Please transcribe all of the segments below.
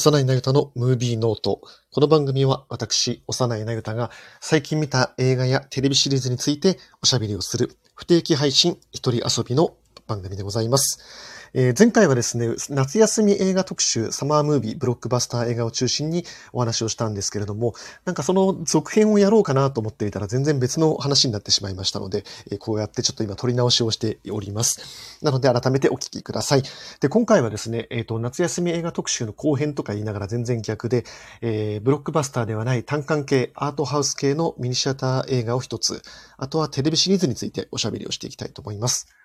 幼いなゆたのムービーノート。この番組は私、幼いなゆたが最近見た映画やテレビシリーズについておしゃべりをする不定期配信一人遊びの番組でございます。えー、前回はですね、夏休み映画特集、サマームービー、ブロックバスター映画を中心にお話をしたんですけれども、なんかその続編をやろうかなと思っていたら全然別の話になってしまいましたので、えー、こうやってちょっと今撮り直しをしております。なので改めてお聞きください。で、今回はですね、えっ、ー、と、夏休み映画特集の後編とか言いながら全然逆で、えー、ブロックバスターではない単館系、アートハウス系のミニシアター映画を一つ、あとはテレビシリーズについておしゃべりをしていきたいと思います。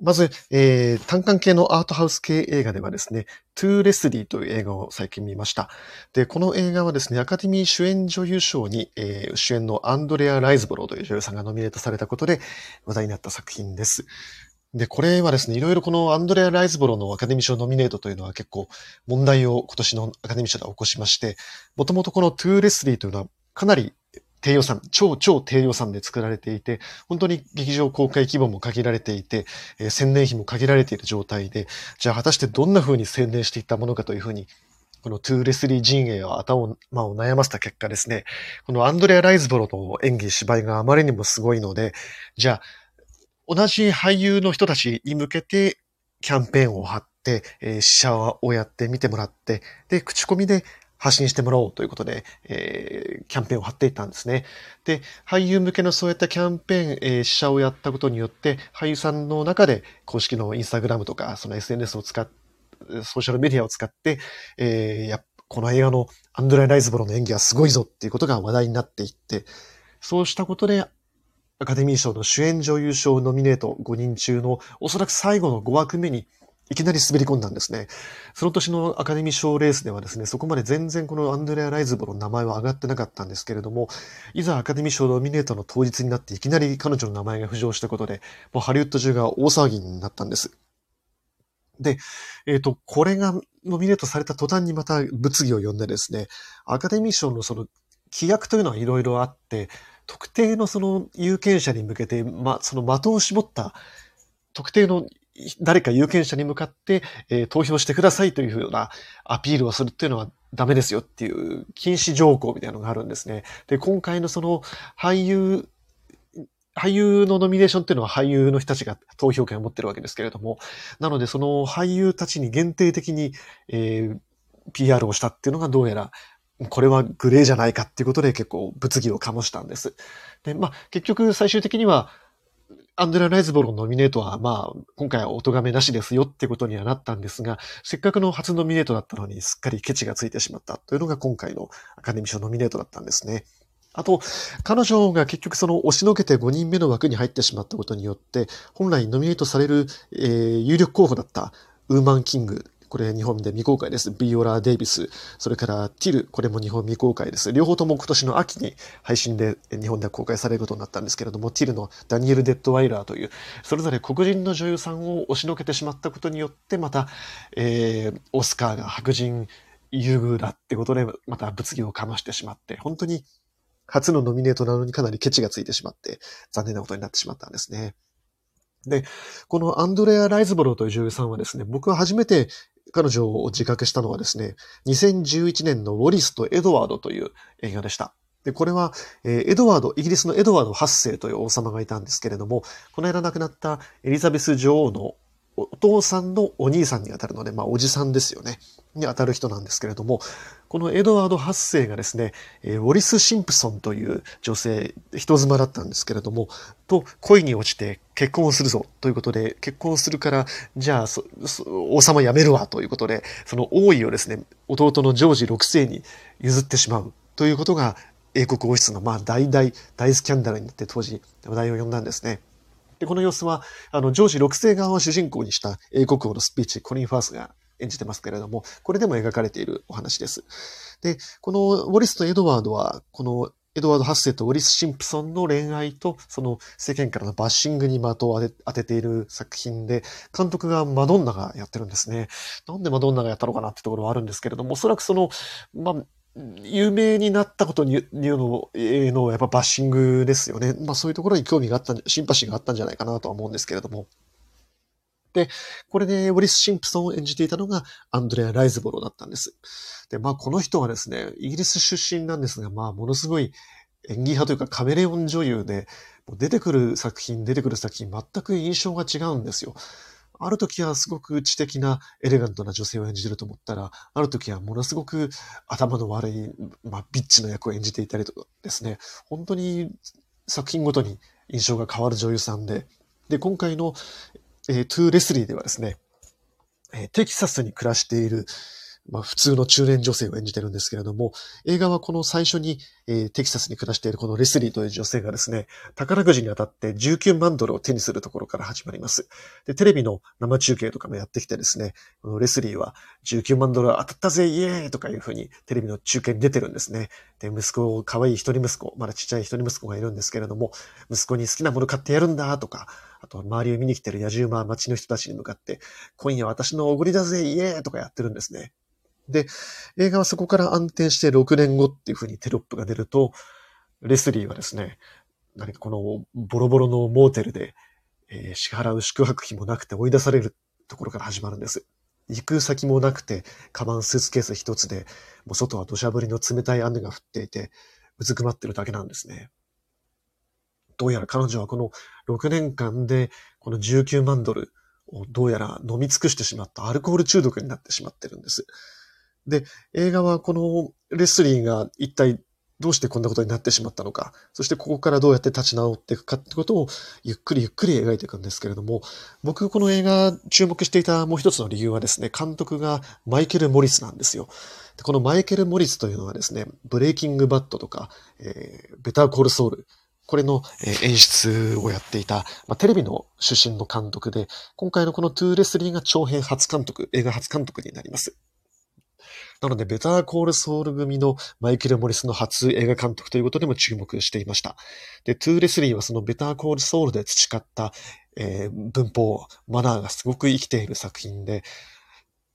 まず、えー、単館系のアートハウス系映画ではですね、トゥーレスリーという映画を最近見ました。で、この映画はですね、アカデミー主演女優賞に、えー、主演のアンドレア・ライズボローという女優さんがノミネートされたことで話題になった作品です。で、これはですね、いろいろこのアンドレア・ライズボロのアカデミー賞ノミネートというのは結構問題を今年のアカデミー賞で起こしまして、もともとこのトゥーレスリーというのはかなり低予算、超超低予算で作られていて、本当に劇場公開規模も限られていて、えー、宣伝費も限られている状態で、じゃあ果たしてどんな風に宣伝していったものかというふうに、このトゥーレスリー陣営は頭を,、まあ、を悩ませた結果ですね、このアンドレア・ライズボロの演技、芝居があまりにもすごいので、じゃあ、同じ俳優の人たちに向けてキャンペーンを貼って、えー、試写をやって見てもらって、で、口コミで発信してもらおうということで、えー、キャンペーンを貼っていったんですね。で、俳優向けのそういったキャンペーン、えー、試写をやったことによって、俳優さんの中で公式のインスタグラムとか、その SNS を使っ、ソーシャルメディアを使って、えー、やこの映画のアンドレ・ライズボロの演技はすごいぞっていうことが話題になっていって、そうしたことで、アカデミー賞の主演女優賞ノミネート5人中のおそらく最後の5枠目にいきなり滑り込んだんですね。その年のアカデミー賞レースではですね、そこまで全然このアンドレア・ライズボの名前は上がってなかったんですけれども、いざアカデミー賞ノミネートの当日になっていきなり彼女の名前が浮上したことで、もうハリウッド中が大騒ぎになったんです。で、えっ、ー、と、これがノミネートされた途端にまた物議を呼んでですね、アカデミー賞のその規約というのはいろいろあって、特定のその有権者に向けて、ま、その的を絞った特定の誰か有権者に向かって、えー、投票してくださいというふうなアピールをするっていうのはダメですよっていう禁止条項みたいなのがあるんですね。で、今回のその俳優、俳優のノミネーションっていうのは俳優の人たちが投票権を持ってるわけですけれども、なのでその俳優たちに限定的に、えー、PR をしたっていうのがどうやらこれはグレーじゃないかっていうことで結構物議を醸したんです。で、まあ結局最終的にはアンドレ・ライズボロのノミネートは、まあ、今回はお咎めなしですよってことにはなったんですが、せっかくの初ノミネートだったのに、すっかりケチがついてしまったというのが今回のアカデミー賞ノミネートだったんですね。あと、彼女が結局その押しのけて5人目の枠に入ってしまったことによって、本来ノミネートされる、えー、有力候補だったウーマンキングこれ日本で未公開です。ビオラ・デイビス。それからティル。これも日本未公開です。両方とも今年の秋に配信で日本で公開されることになったんですけれども、ティルのダニエル・デッドワイラーという、それぞれ黒人の女優さんを押しのけてしまったことによって、また、えー、オスカーが白人優遇だってことで、また物議をかましてしまって、本当に初のノミネートなのにかなりケチがついてしまって、残念なことになってしまったんですね。で、このアンドレア・ライズボローという女優さんはですね、僕は初めて彼女を自覚したのはですね、2011年のウォリスとエドワードという映画でした。で、これは、えー、エドワード、イギリスのエドワード8世という王様がいたんですけれども、この間亡くなったエリザベス女王のお父さんのお兄さんにあたるので、まあ、おじさんですよね。にあたる人なんですけれども、このエドワード8世がですね、え、ウォリス・シンプソンという女性、人妻だったんですけれども、と恋に落ちて結婚をするぞということで、結婚するから、じゃあ、王様辞めるわということで、その王位をですね、弟のジョージ6世に譲ってしまうということが、英国王室のまあ大大大スキャンダルになって当時話題を呼んだんですね。で、この様子は、あの、ジョージ6世側を主人公にした英国王のスピーチ、コリン・ファースが演じてますけれども、これでも描かれているお話です。で、このウォリスとエドワードは、このエドワード・ハッセとウォリス・シンプソンの恋愛と、その世間からのバッシングに的を当てている作品で、監督がマドンナがやってるんですね。なんでマドンナがやったのかなってところはあるんですけれども、おそらくその、まあ、有名になったことに言うの、えの、やっぱバッシングですよね。まあそういうところに興味があった、シンパシーがあったんじゃないかなとは思うんですけれども。で、これでウォリス・シンプソンを演じていたのがアンドレア・ライズボロだったんです。で、まあこの人はですね、イギリス出身なんですが、まあものすごい演技派というかカメレオン女優で、出てくる作品、出てくる作品、全く印象が違うんですよ。ある時はすごく知的なエレガントな女性を演じてると思ったら、ある時はものすごく頭の悪い、まあ、ビッチな役を演じていたりとかですね、本当に作品ごとに印象が変わる女優さんで、で、今回の、えー、トゥーレスリーではですね、えー、テキサスに暮らしている、まあ、普通の中年女性を演じてるんですけれども、映画はこの最初に、えー、テキサスに暮らしているこのレスリーという女性がですね、宝くじに当たって19万ドルを手にするところから始まります。で、テレビの生中継とかもやってきてですね、このレスリーは19万ドル当たったぜイエーイとかいうふうにテレビの中継に出てるんですね。で、息子、可愛い一人息子、まだちっちゃい一人息子がいるんですけれども、息子に好きなもの買ってやるんだとか、あと周りを見に来てる野獣馬町の人たちに向かって、今夜私のおごりだぜイエーとかやってるんですね。で、映画はそこから安定して6年後っていう風にテロップが出ると、レスリーはですね、何かこのボロボロのモーテルで、えー、支払う宿泊費もなくて追い出されるところから始まるんです。行く先もなくて、カバンスーツケース一つで、もう外は土砂降りの冷たい雨が降っていて、うずくまってるだけなんですね。どうやら彼女はこの6年間で、この19万ドルをどうやら飲み尽くしてしまったアルコール中毒になってしまってるんです。で、映画はこのレスリーが一体どうしてこんなことになってしまったのか、そしてここからどうやって立ち直っていくかってことをゆっくりゆっくり描いていくんですけれども、僕この映画注目していたもう一つの理由はですね、監督がマイケル・モリスなんですよ。でこのマイケル・モリスというのはですね、ブレイキング・バッドとか、えー、ベター・コール・ソウル、これの演出をやっていた、まあ、テレビの出身の監督で、今回のこのトゥーレスリーが長編初監督、映画初監督になります。なので、ベターコールソウル組のマイケル・モリスの初映画監督ということでも注目していました。で、トゥーレスリーはそのベターコールソウルで培った、えー、文法、マナーがすごく生きている作品で、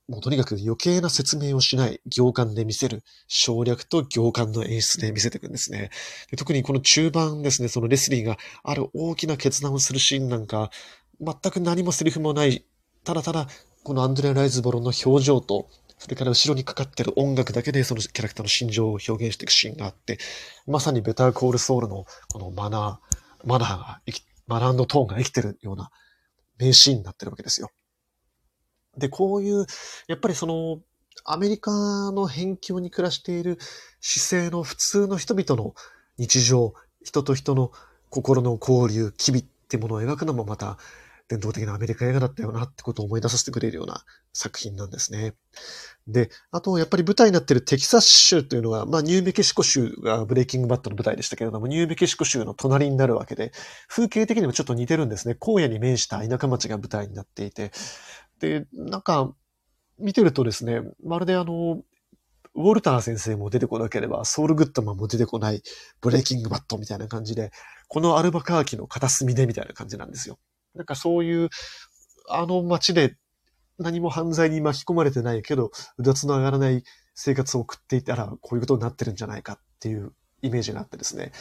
もうとにかく余計な説明をしない行間で見せる省略と行間の演出で見せていくんですねで。特にこの中盤ですね、そのレスリーがある大きな決断をするシーンなんか、全く何もセリフもない、ただただこのアンドレア・ライズボロの表情とそれから後ろにかかってる音楽だけでそのキャラクターの心情を表現していくシーンがあって、まさにベターコールソウルのこのマナー、マナーがマナーのトーンが生きてるような名シーンになってるわけですよ。で、こういう、やっぱりその、アメリカの辺境に暮らしている姿勢の普通の人々の日常、人と人の心の交流、機微ってものを描くのもまた伝統的なアメリカ映画だったよなってことを思い出させてくれるような作品なんですね。で、あと、やっぱり舞台になっているテキサス州というのが、まあ、ニューメキシコ州がブレイキングバットの舞台でしたけれども、ニューメキシコ州の隣になるわけで、風景的にもちょっと似てるんですね。荒野に面した田舎町が舞台になっていて、で、なんか、見てるとですね、まるであの、ウォルター先生も出てこなければ、ソウルグッドマンも出てこない、ブレイキングバットみたいな感じで、このアルバカーキの片隅でみたいな感じなんですよ。なんかそういう、あの街で何も犯罪に巻き込まれてないけど、うだつの上がらない生活を送っていたら、こういうことになってるんじゃないかっていうイメージがあってですね。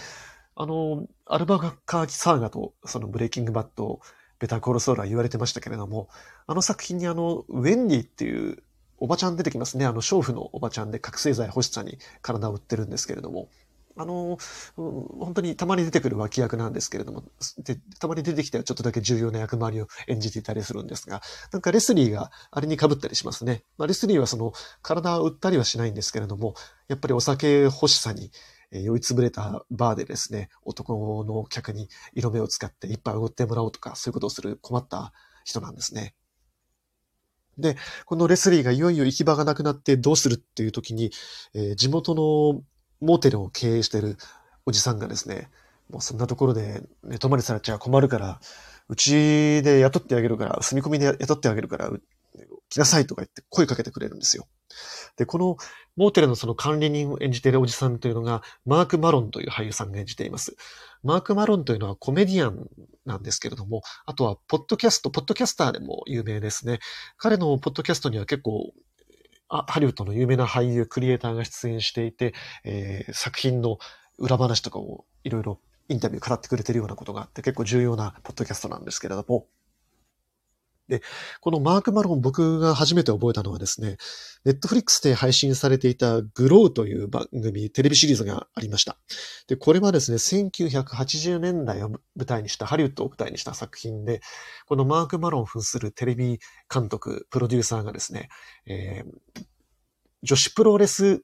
あの、アルバカーキサーガとそのブレイキングバットを、ベタコールソールは言われてましたけれども、あの作品にあの、ウェンディっていうおばちゃん出てきますね。あの、娼婦のおばちゃんで覚醒剤欲しさに体を売ってるんですけれども、あの、本当にたまに出てくる脇役なんですけれども、でたまに出てきてはちょっとだけ重要な役回りを演じていたりするんですが、なんかレスリーがあれに被ったりしますね。まあ、レスリーはその体を売ったりはしないんですけれども、やっぱりお酒欲しさにえ酔いつぶれたバーでですね、男の客に色目を使って一杯おごってもらおうとか、そういうことをする困った人なんですね。で、このレスリーがいよいよ行き場がなくなってどうするっていう時に、えー、地元のモーテルを経営してるおじさんがですね、もうそんなところで寝泊まりされちゃ困るから、うちで雇ってあげるから、住み込みで雇ってあげるから、来なさいとか言って声かけてくれるんですよ。で、このモーテルのその管理人を演じているおじさんというのが、マーク・マロンという俳優さんが演じています。マーク・マロンというのはコメディアンなんですけれども、あとは、ポッドキャスト、ポッドキャスターでも有名ですね。彼のポッドキャストには結構、ハリウッドの有名な俳優、クリエイターが出演していて、えー、作品の裏話とかをいろいろインタビュー語ってくれてるようなことがあって、結構重要なポッドキャストなんですけれども、で、このマーク・マロン僕が初めて覚えたのはですね、ネットフリックスで配信されていたグローという番組、テレビシリーズがありました。で、これはですね、1980年代を舞台にした、ハリウッドを舞台にした作品で、このマーク・マロン扮するテレビ監督、プロデューサーがですね、えー、女子プロレス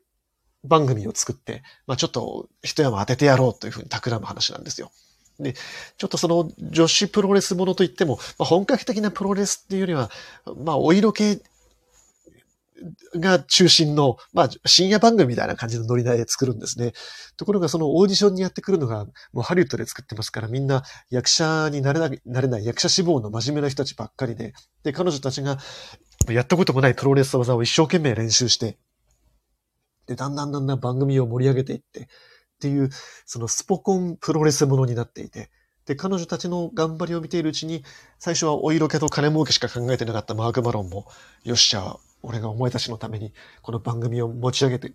番組を作って、まあちょっと一山当ててやろうというふうに企む話なんですよ。で、ちょっとその女子プロレスものといっても、まあ、本格的なプロレスっていうよりは、まあお色気が中心の、まあ深夜番組みたいな感じのノリで作るんですね。ところがそのオーディションにやってくるのが、もうハリウッドで作ってますから、みんな役者になれない、なれない役者志望の真面目な人たちばっかりで、で、彼女たちがやったこともないプロレス技を一生懸命練習して、で、だんだんだんだん番組を盛り上げていって、っていう、そのスポコンプロレスものになっていて、で、彼女たちの頑張りを見ているうちに、最初はお色気と金儲けしか考えてなかったマーク・マロンも、よっしゃ、俺がお前たちのために、この番組を持ち上げて、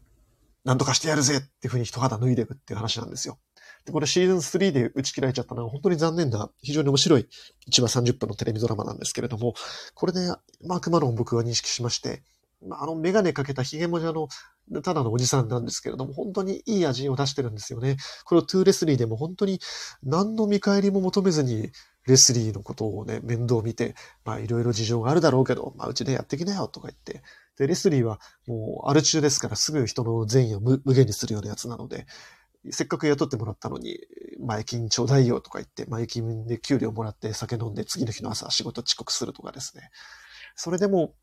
なんとかしてやるぜっていうふうに一肌脱いでいくっていう話なんですよ。で、これシーズン3で打ち切られちゃったのは本当に残念な、非常に面白い1話30分のテレビドラマなんですけれども、これでマーク・マロン僕は認識しまして、あのメガネかけたヒゲもじゃのただのおじさんなんですけれども、本当にいい味を出してるんですよね。このトゥーレスリーでも本当に何の見返りも求めずに、レスリーのことをね、面倒見て、まあいろいろ事情があるだろうけど、まあうちでやってきなよとか言って。で、レスリーはもうアル中ですからすぐ人の善意を無限にするようなやつなので、せっかく雇ってもらったのに、前金ちょうだいよとか言って、前金で給料もらって酒飲んで次の日の朝仕事遅刻するとかですね。それでも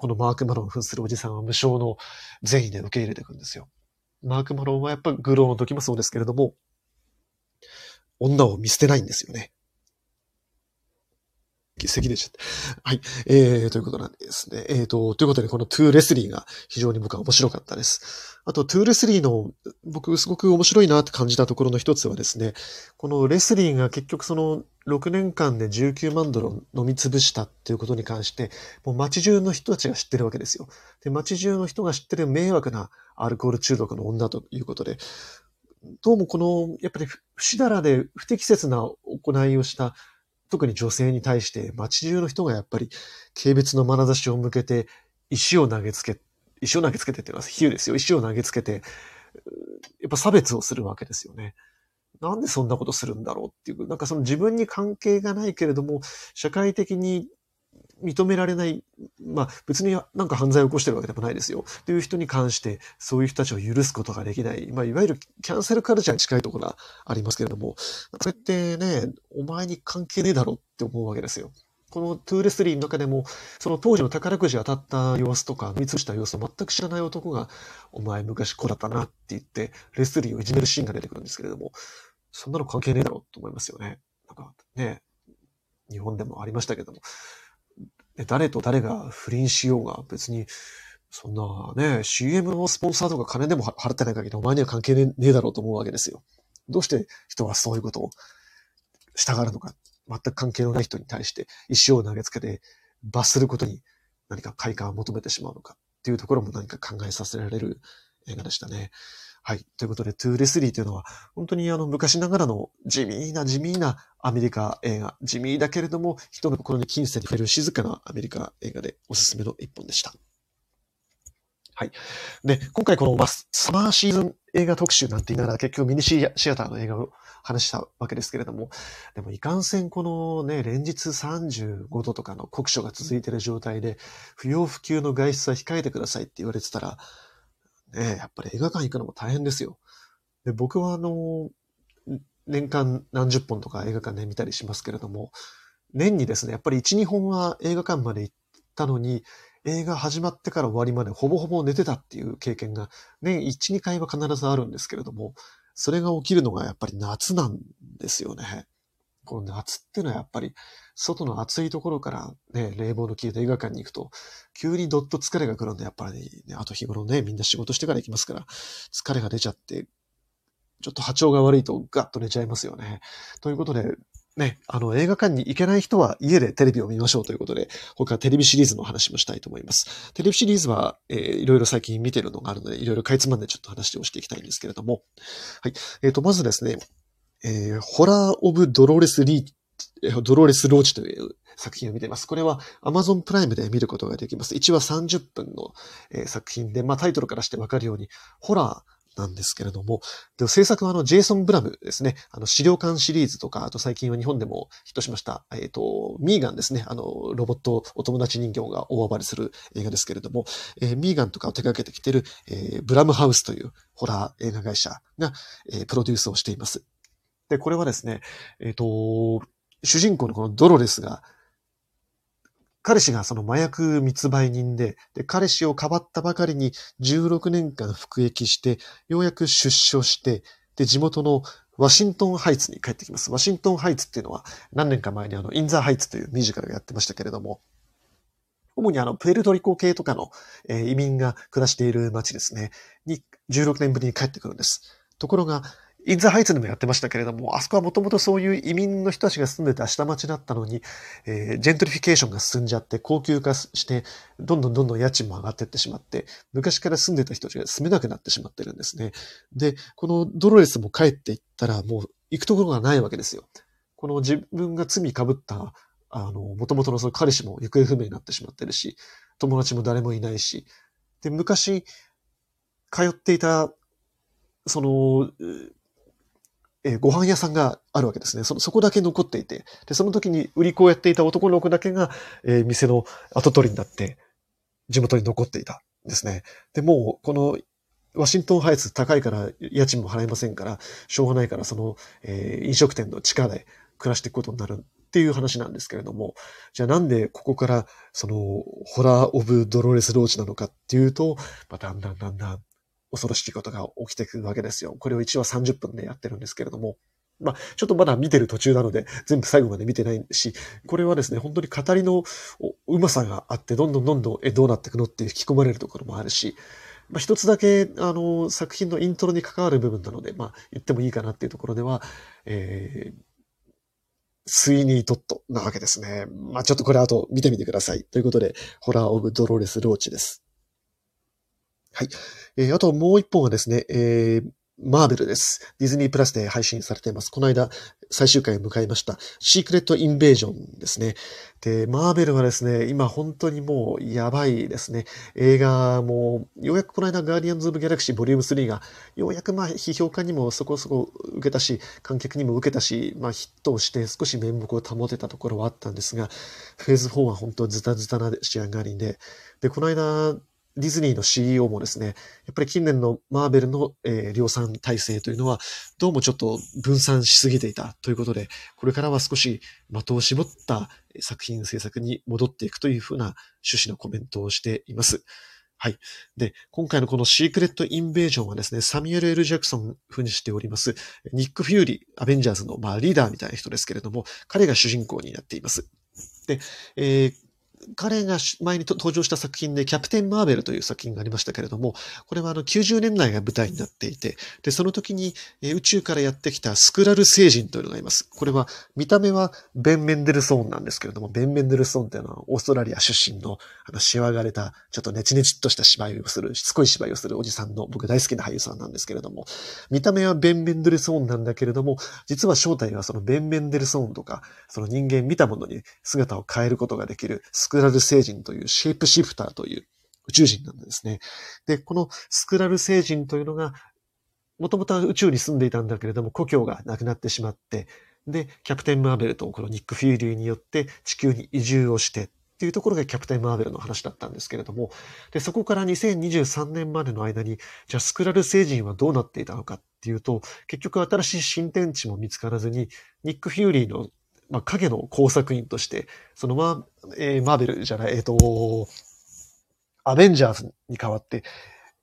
このマーク・マロンを扮するおじさんは無償の善意で受け入れていくんですよ。マーク・マロンはやっぱグローの時もそうですけれども、女を見捨てないんですよね。席でした。はい。えー、ということなんですね。えーと、ということで、このトゥーレスリーが非常に僕は面白かったです。あと、トゥーレスリーの僕すごく面白いなって感じたところの一つはですね、このレスリーが結局その6年間で19万ドルを飲み潰したっていうことに関して、もう街中の人たちが知ってるわけですよ。で、街中の人が知ってる迷惑なアルコール中毒の女ということで、どうもこの、やっぱり不死だらで不適切な行いをした特に女性に対して街中の人がやっぱり軽蔑の眼差しを向けて石を投げつけ、石を投げつけてっていうのは比喩ですよ。石を投げつけて、やっぱ差別をするわけですよね。なんでそんなことするんだろうっていう、なんかその自分に関係がないけれども、社会的に認められない、まあ別になんか犯罪を起こしてるわけでもないですよ。っていう人に関して、そういう人たちを許すことができない、まあいわゆるキャンセルカルチャーに近いところがありますけれども、それってね、お前に関係ねえだろって思うわけですよ。このトゥーレスリーの中でも、その当時の宝くじ当たった様子とか、見つした様子を全く知らない男が、お前昔こうだったなって言って、レスリーをいじめるシーンが出てくるんですけれども、そんなの関係ねえだろうと思いますよね。なんかね、日本でもありましたけども、誰と誰が不倫しようが別に、そんなね、CM のスポンサーとか金でも払ってない限りお前には関係ねえだろうと思うわけですよ。どうして人はそういうことをしたがるのか。全く関係のない人に対して石を投げつけて罰することに何か快感を求めてしまうのかっていうところも何か考えさせられる映画でしたね。はい。ということで、トゥーレスリーというのは、本当にあの、昔ながらの地味な地味なアメリカ映画、地味だけれども、人の心に金銭に触れる静かなアメリカ映画でおすすめの一本でした。はい。で、今回この、まサマーシーズン映画特集なんて言いながら結局ミニシアターの映画を話したわけですけれども、でもいかんせんこのね、連日35度とかの酷暑が続いている状態で、不要不急の外出は控えてくださいって言われてたら、ね、やっぱり映画館行くのも大変ですよ。で、僕はあの、年間何十本とか映画館で見たりしますけれども、年にですね、やっぱり1、2本は映画館まで行ったのに、映画始まってから終わりまでほぼほぼ寝てたっていう経験が年1、2回は必ずあるんですけれども、それが起きるのがやっぱり夏なんですよね。この夏ってのはやっぱり外の暑いところからね、冷房の効いた映画館に行くと、急にどっと疲れが来るんで、やっぱりね、あと日頃ね、みんな仕事してから行きますから、疲れが出ちゃって、ちょっと波長が悪いとガッと寝ちゃいますよね。ということで、ね、あの、映画館に行けない人は家でテレビを見ましょうということで、他テレビシリーズの話もしたいと思います。テレビシリーズは、えー、いろいろ最近見てるのがあるので、いろいろかいつまんでちょっと話をしていきたいんですけれども、はい。えっ、ー、と、まずですね、えー、ホラー・オブ・ドローレス・リー、ドローレス・ローチという作品を見ています。これは Amazon プライムで見ることができます。1話30分の、えー、作品で、まあタイトルからしてわかるように、ホラー、なんですけれども、で制作はあの、ジェイソン・ブラムですね。あの、資料館シリーズとか、あと最近は日本でもヒットしました、えっ、ー、と、ミーガンですね。あの、ロボットお友達人形が大暴れする映画ですけれども、えー、ミーガンとかを手掛けてきている、えー、ブラムハウスというホラー映画会社が、えー、プロデュースをしています。で、これはですね、えっ、と、主人公のこのドロレスが、彼氏がその麻薬密売人で、で、彼氏をかばったばかりに16年間服役して、ようやく出所して、で、地元のワシントンハイツに帰ってきます。ワシントンハイツっていうのは何年か前にあの、インザハイツというミュージカルがやってましたけれども、主にあの、プエルトリコ系とかの、えー、移民が暮らしている街ですね、に16年ぶりに帰ってくるんです。ところが、インザハイツでもやってましたけれども、あそこはもともとそういう移民の人たちが住んでた下町だったのに、えー、ジェントリフィケーションが進んじゃって、高級化して、どんどんどんどん家賃も上がっていってしまって、昔から住んでた人たちが住めなくなってしまってるんですね。で、このドロレスも帰っていったら、もう行くところがないわけですよ。この自分が罪被った、あの、もともとのその彼氏も行方不明になってしまってるし、友達も誰もいないし、で、昔、通っていた、その、えー、ご飯屋さんがあるわけですね。そ、そこだけ残っていて、で、その時に売り子をやっていた男の子だけが、えー、店の跡取りになって、地元に残っていたんですね。で、もう、この、ワシントンハイツ高いから家賃も払えませんから、しょうがないからその、えー、飲食店の地下で暮らしていくことになるっていう話なんですけれども、じゃあなんでここからそのホラー・オブ・ドロレス・ローチなのかっていうと、まあ、だんだんだんだん恐ろしいことが起きてくるわけですよ。これを1話30分でやってるんですけれども。まあ、ちょっとまだ見てる途中なので、全部最後まで見てないし、これはですね、本当に語りのうまさがあって、どんどんどんどん、え、どうなっていくのって引き込まれるところもあるし、まあ、一つだけ、あの、作品のイントロに関わる部分なので、まあ、言ってもいいかなっていうところでは、えー、スイニートットなわけですね。まあ、ちょっとこれ後見てみてください。ということで、ホラー・オブ・ドローレス・ローチです。はい。えー、あともう一本はですね、えー、マーベルです。ディズニープラスで配信されています。この間、最終回を迎えました。シークレットインベージョンですね。で、マーベルはですね、今本当にもうやばいですね。映画も、ようやくこの間、ガーディアンズ・オブ・ギャラクシーボリューム3が、ようやくまあ、批評家にもそこそこ受けたし、観客にも受けたし、まあ、ヒットをして少し面目を保てたところはあったんですが、フェーズ4は本当ズタズタな仕上がりで、で、この間、ディズニーの CEO もですね、やっぱり近年のマーベルの、えー、量産体制というのは、どうもちょっと分散しすぎていたということで、これからは少し的を絞った作品制作に戻っていくというふうな趣旨のコメントをしています。はい。で、今回のこのシークレットインベージョンはですね、サミュエル・エル・ジャクソン風にしております、ニック・フューリー、アベンジャーズの、まあ、リーダーみたいな人ですけれども、彼が主人公になっています。で、えー、彼が前に登場した作品で、キャプテン・マーベルという作品がありましたけれども、これはあの90年代が舞台になっていて、で、その時に宇宙からやってきたスクラル星人というのがいます。これは、見た目はベン・メンデルソーンなんですけれども、ベン・メンデルソーンっていうのはオーストラリア出身の、あの、しわがれた、ちょっとネチネチっとした芝居をする、しつこい芝居をするおじさんの、僕大好きな俳優さんなんですけれども、見た目はベン・メンデルソーンなんだけれども、実は正体はそのベン・メンデルソーンとか、その人間見たものに姿を変えることができるクラル星人というシェイプシフターという宇宙人なんですね。で、このスクラル星人というのが、もともとは宇宙に住んでいたんだけれども、故郷がなくなってしまって、で、キャプテン・マーベルとこのニック・フューリーによって地球に移住をしてっていうところがキャプテン・マーベルの話だったんですけれども、で、そこから2023年までの間に、じゃあスクラル星人はどうなっていたのかっていうと、結局新しい新天地も見つからずに、ニック・フューリーのまあ、影の工作員として、そのまあ、えー、マーベルじゃない、えっ、ー、と、アベンジャーズに代わって、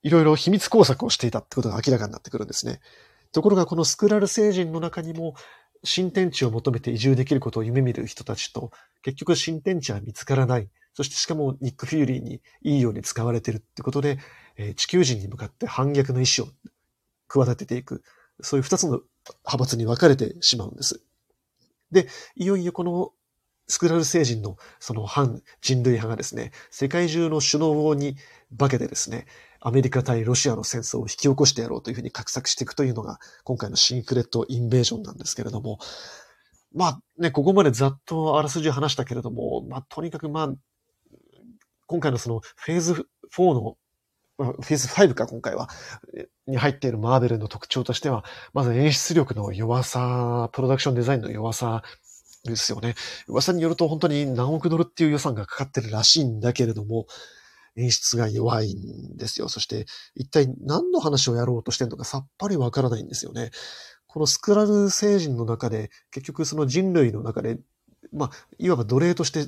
いろいろ秘密工作をしていたってことが明らかになってくるんですね。ところがこのスクラル星人の中にも、新天地を求めて移住できることを夢見る人たちと、結局新天地は見つからない。そしてしかもニック・フューリーにいいように使われてるってことで、えー、地球人に向かって反逆の意志を企てていく。そういう二つの派閥に分かれてしまうんです。で、いよいよこのスクラル星人のその反人類派がですね、世界中の首脳に化けてですね、アメリカ対ロシアの戦争を引き起こしてやろうというふうに画策していくというのが、今回のシークレットインベージョンなんですけれども、まあね、ここまでざっとあらすじ話したけれども、まあとにかくまあ、今回のそのフェーズ4の、まあ、フェーズ5か今回は、に入っているマーベルの特徴としては、まず演出力の弱さ、プロダクションデザインの弱さですよね。噂によると本当に何億ドルっていう予算がかかってるらしいんだけれども、演出が弱いんですよ。そして、一体何の話をやろうとしてるのかさっぱりわからないんですよね。このスクラル星人の中で、結局その人類の中で、まあ、いわば奴隷として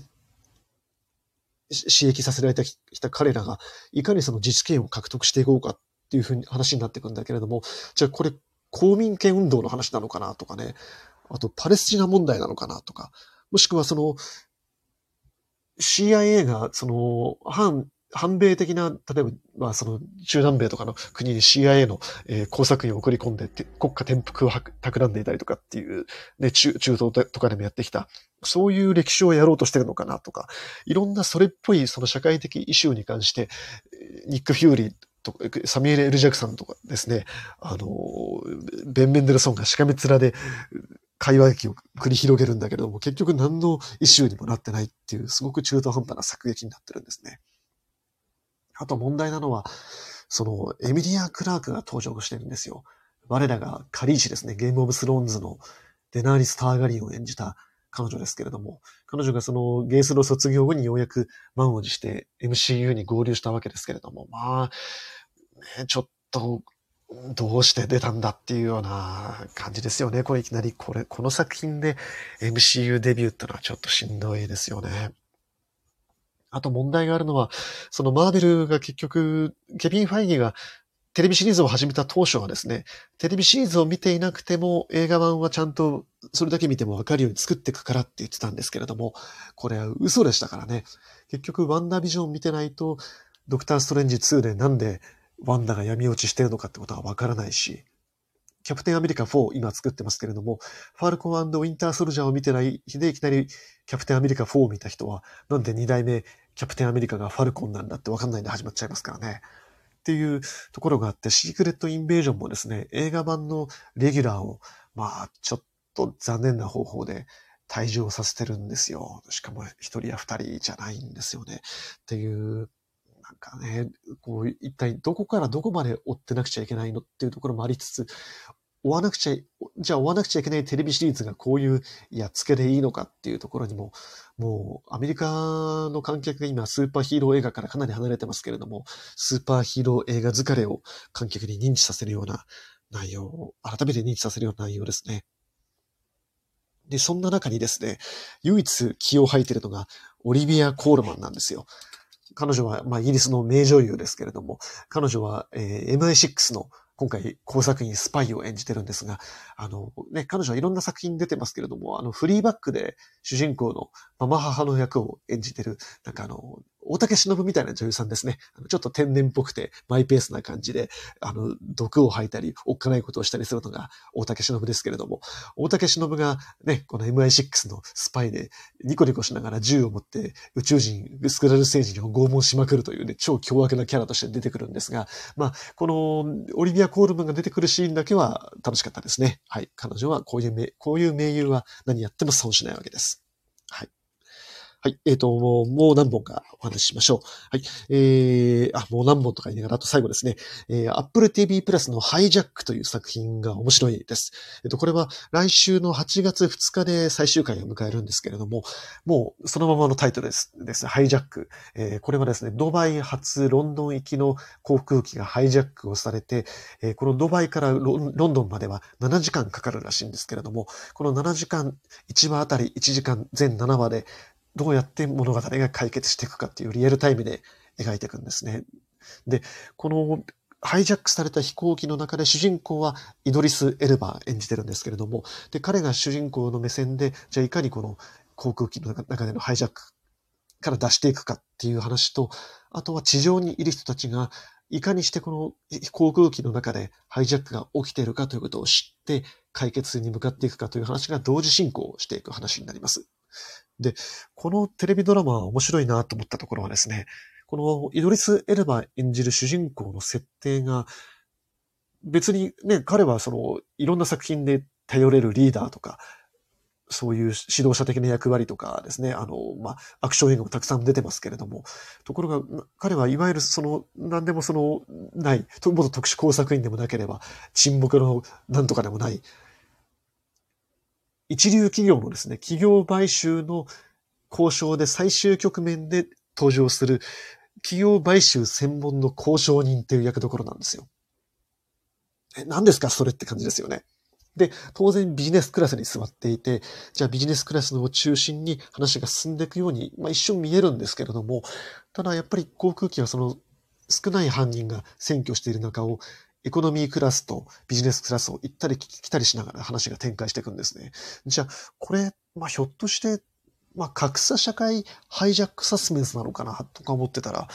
刺激させられてきた彼らが、いかにその自治権を獲得していこうかっていうふうに話になっていくんだけれども、じゃあこれ公民権運動の話なのかなとかね、あとパレスチナ問題なのかなとか、もしくはその CIA がその反反米的な、例えば、まあその中南米とかの国に CIA の、えー、工作員を送り込んでて国家転覆を企んでいたりとかっていう、ね、中中東とかでもやってきた、そういう歴史をやろうとしてるのかなとか、いろんなそれっぽいその社会的イシューに関して、ニック・フューリーとか、サミエル・エル・ジャクさんとかですね、あの、ベン・メンデルソンがしかめ面で会話劇を繰り広げるんだけれども、結局何のイシューにもなってないっていう、すごく中途半端な作劇になってるんですね。あと問題なのは、その、エミリア・クラークが登場してるんですよ。我らがカリーチですね、ゲームオブスローンズのデナーリス・ターガリンを演じた彼女ですけれども、彼女がそのゲースの卒業後にようやく満を持して MCU に合流したわけですけれども、まあ、ね、ちょっと、どうして出たんだっていうような感じですよね。これいきなりこれ、この作品で MCU デビューってのはちょっとしんどいですよね。あと問題があるのは、そのマーベルが結局、ケビン・ファイギがテレビシリーズを始めた当初はですね、テレビシリーズを見ていなくても映画版はちゃんとそれだけ見てもわかるように作っていくからって言ってたんですけれども、これは嘘でしたからね。結局ワンダービジョン見てないと、ドクターストレンジ2でなんでワンダが闇落ちしてるのかってことはわからないし、キャプテンアメリカ4今作ってますけれども、ファルコンウィンターソルジャーを見てない日でいきなりキャプテンアメリカ4を見た人は、なんで2代目キャプテンアメリカがファルコンなんだってわかんないんで始まっちゃいますからね。っていうところがあって、シークレットインベージョンもですね、映画版のレギュラーを、まあ、ちょっと残念な方法で退場させてるんですよ。しかも一人や二人じゃないんですよね。っていうなんかね、こう、一体どこからどこまで追ってなくちゃいけないのっていうところもありつつ、追わなくちゃ、じゃあ追わなくちゃいけないテレビシリーズがこういうやっつけでいいのかっていうところにも、もうアメリカの観客が今スーパーヒーロー映画からかなり離れてますけれども、スーパーヒーロー映画疲れを観客に認知させるような内容を、改めて認知させるような内容ですね。で、そんな中にですね、唯一気を吐いてるのがオリビア・コールマンなんですよ。彼女は、まあ、イギリスの名女優ですけれども、彼女は、えー、MI6 の今回工作員スパイを演じてるんですが、あの、ね、彼女はいろんな作品出てますけれども、あの、フリーバックで主人公のママ母の役を演じてる、なんかあの、大竹しのぶみたいな女優さんですね。ちょっと天然っぽくて、マイペースな感じで、あの、毒を吐いたり、おっかないことをしたりするのが大竹しのぶですけれども、大竹しのぶがね、この MI6 のスパイでニコニコしながら銃を持って宇宙人、スクラル星人を拷問しまくるというね、超凶悪なキャラとして出てくるんですが、まあ、このオリビア・コールマンが出てくるシーンだけは楽しかったですね。はい。彼女はこういう名、こういう名優は何やっても損しないわけです。はい。はい。えっ、ー、と、もう、もう何本かお話ししましょう。はい。えー、あ、もう何本とか言いながら、あと最後ですね。えー、Apple TV プラスのハイジャックという作品が面白いです。えっ、ー、と、これは来週の8月2日で最終回を迎えるんですけれども、もうそのままのタイトルですですハイジャック。えー、これはですね、ドバイ発ロンドン行きの航空機がハイジャックをされて、えー、このドバイからロンドンまでは7時間かかるらしいんですけれども、この7時間、1話あたり1時間全7話でどうやって物語が解決していくかっていうリアルタイムで描いていくんですね。で、このハイジャックされた飛行機の中で主人公はイドリス・エルバー演じてるんですけれども、で、彼が主人公の目線で、じゃあいかにこの航空機の中でのハイジャックから出していくかっていう話と、あとは地上にいる人たちがいかにしてこの航空機の中でハイジャックが起きているかということを知って解決に向かっていくかという話が同時進行していく話になります。で、このテレビドラマは面白いなと思ったところはですね、このイドリス・エルバ演じる主人公の設定が、別にね、彼はその、いろんな作品で頼れるリーダーとか、そういう指導者的な役割とかですね、あの、まあ、アクション映画もたくさん出てますけれども、ところが、彼はいわゆるその、何でもその、ない、元特殊工作員でもなければ、沈黙のなんとかでもない、一流企業のですね、企業買収の交渉で最終局面で登場する企業買収専門の交渉人っていう役どころなんですよ。え、何ですか？それって感じですよね。で、当然ビジネスクラスに座っていて、じゃあビジネスクラスを中心に話が進んでいくように、まあ一瞬見えるんですけれども、ただやっぱり航空機はその少ない犯人が占拠している中を、エコノミークラスとビジネスクラスを行ったり来たりしながら話が展開していくんですね。じゃあ、これ、まあひょっとして、まあ格差社会ハイジャックサスペンスなのかなとか思ってたら、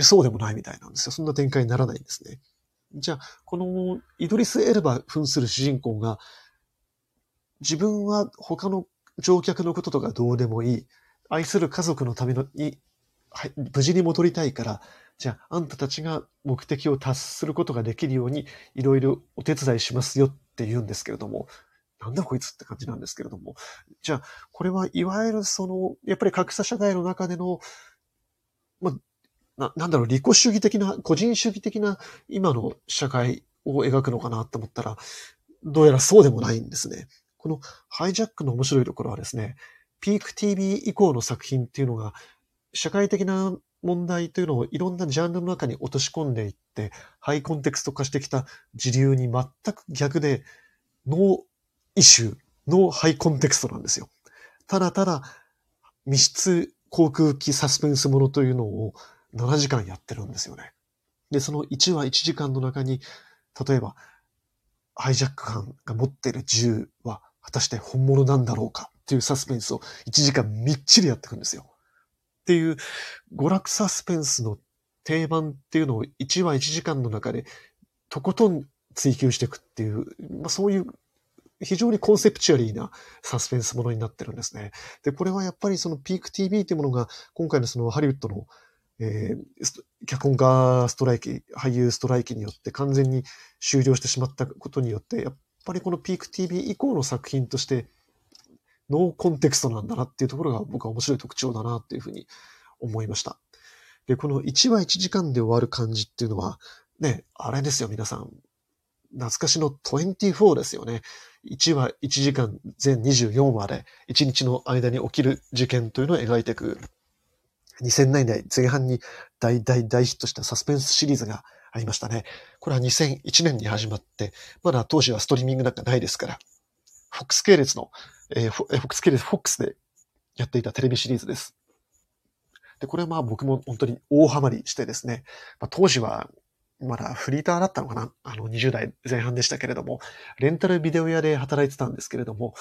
そうでもないみたいなんですよ。そんな展開にならないんですね。じゃあ、このイドリス・エルバ扮する主人公が、自分は他の乗客のこととかどうでもいい。愛する家族のためのに、はい、無事に戻りたいから、じゃあ、あんたたちが目的を達することができるように、いろいろお手伝いしますよって言うんですけれども、なんだこいつって感じなんですけれども、じゃあ、これはいわゆるその、やっぱり格差社会の中での、まあ、な、なんだろう、利己主義的な、個人主義的な今の社会を描くのかなと思ったら、どうやらそうでもないんですね。このハイジャックの面白いところはですね、ピーク TV 以降の作品っていうのが、社会的な問題というのをいろんなジャンルの中に落とし込んでいって、ハイコンテクスト化してきた時流に全く逆で、ノーイシュー、ノーハイコンテクストなんですよ。ただただ密室航空機サスペンスものというのを7時間やってるんですよね。で、その1話1時間の中に、例えば、ハイジャック犯が持っている銃は果たして本物なんだろうかっていうサスペンスを1時間みっちりやっていくんですよ。っていう娯楽サスペンスの定番っていうのを1話1時間の中でとことん追求していくっていう、まあ、そういう非常にコンセプチュアリーなサスペンスものになってるんですね。で、これはやっぱりそのピーク TV っていうものが今回のそのハリウッドのえー、脚本家ストライキ、俳優ストライキによって完全に終了してしまったことによって、やっぱりこのピーク TV 以降の作品として、ノーコンテクストなんだなっていうところが僕は面白い特徴だなっていうふうに思いました。で、この1話1時間で終わる感じっていうのは、ね、あれですよ、皆さん。懐かしの24ですよね。1話1時間全24話で1日の間に起きる事件というのを描いていく2000年代前半に大大大ヒットしたサスペンスシリーズがありましたね。これは2001年に始まって、まだ当時はストリーミングなんかないですから、フォックス系列の、えー、フォックス系列、フォックスでやっていたテレビシリーズです。で、これはまあ僕も本当に大ハマりしてですね、まあ、当時はまだフリーターだったのかな。あの20代前半でしたけれども、レンタルビデオ屋で働いてたんですけれども、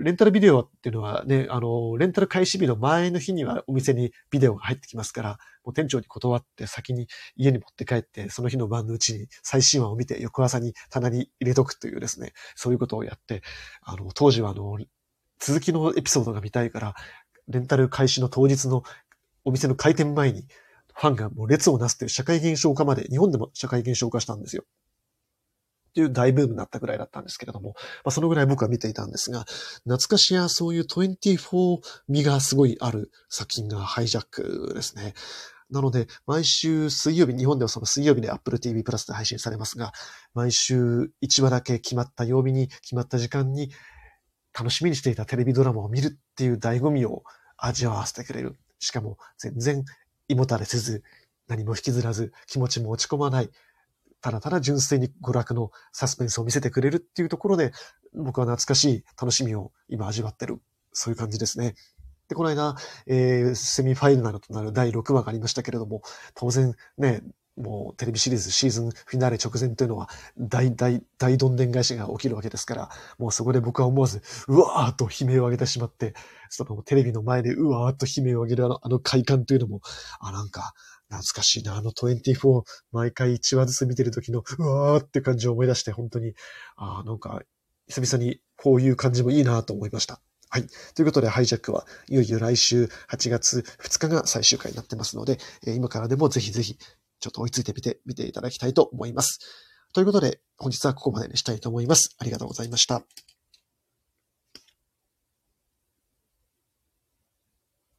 レンタルビデオっていうのはね、あの、レンタル開始日の前の日にはお店にビデオが入ってきますから、もう店長に断って先に家に持って帰って、その日の晩のうちに最新話を見て翌朝に棚に入れとくというですね、そういうことをやって、あの、当時はあの、続きのエピソードが見たいから、レンタル開始の当日のお店の開店前に、ファンがもう列をなすという社会現象化まで、日本でも社会現象化したんですよ。っていう大ブームになったぐらいだったんですけれども、まあ、そのぐらい僕は見ていたんですが、懐かしやそういう24味がすごいある作品がハイジャックですね。なので、毎週水曜日、日本ではその水曜日で Apple TV プラスで配信されますが、毎週1話だけ決まった曜日に決まった時間に楽しみにしていたテレビドラマを見るっていう醍醐味を味わわせてくれる。しかも全然胃もたれせず、何も引きずらず、気持ちも落ち込まない。ただただ純粋に娯楽のサスペンスを見せてくれるっていうところで、僕は懐かしい楽しみを今味わってる。そういう感じですね。で、この間、えー、セミファイナルとなる第6話がありましたけれども、当然ね、もうテレビシリーズシーズンフィナーレ直前というのは大大大どんでん返しが起きるわけですから、もうそこで僕は思わず、うわーっと悲鳴を上げてしまって、そのテレビの前でうわーっと悲鳴を上げるあのあの快感というのも、あ、なんか懐かしいな、あの24、毎回1話ずつ見てる時の、うわーって感じを思い出して、本当に、あなんか、久々にこういう感じもいいなと思いました。はい。ということで、ハイジャックはいよいよ来週8月2日が最終回になってますので、今からでもぜひぜひ、ちょっと追いついてみて、見ていただきたいと思います。ということで、本日はここまでにしたいと思います。ありがとうございました。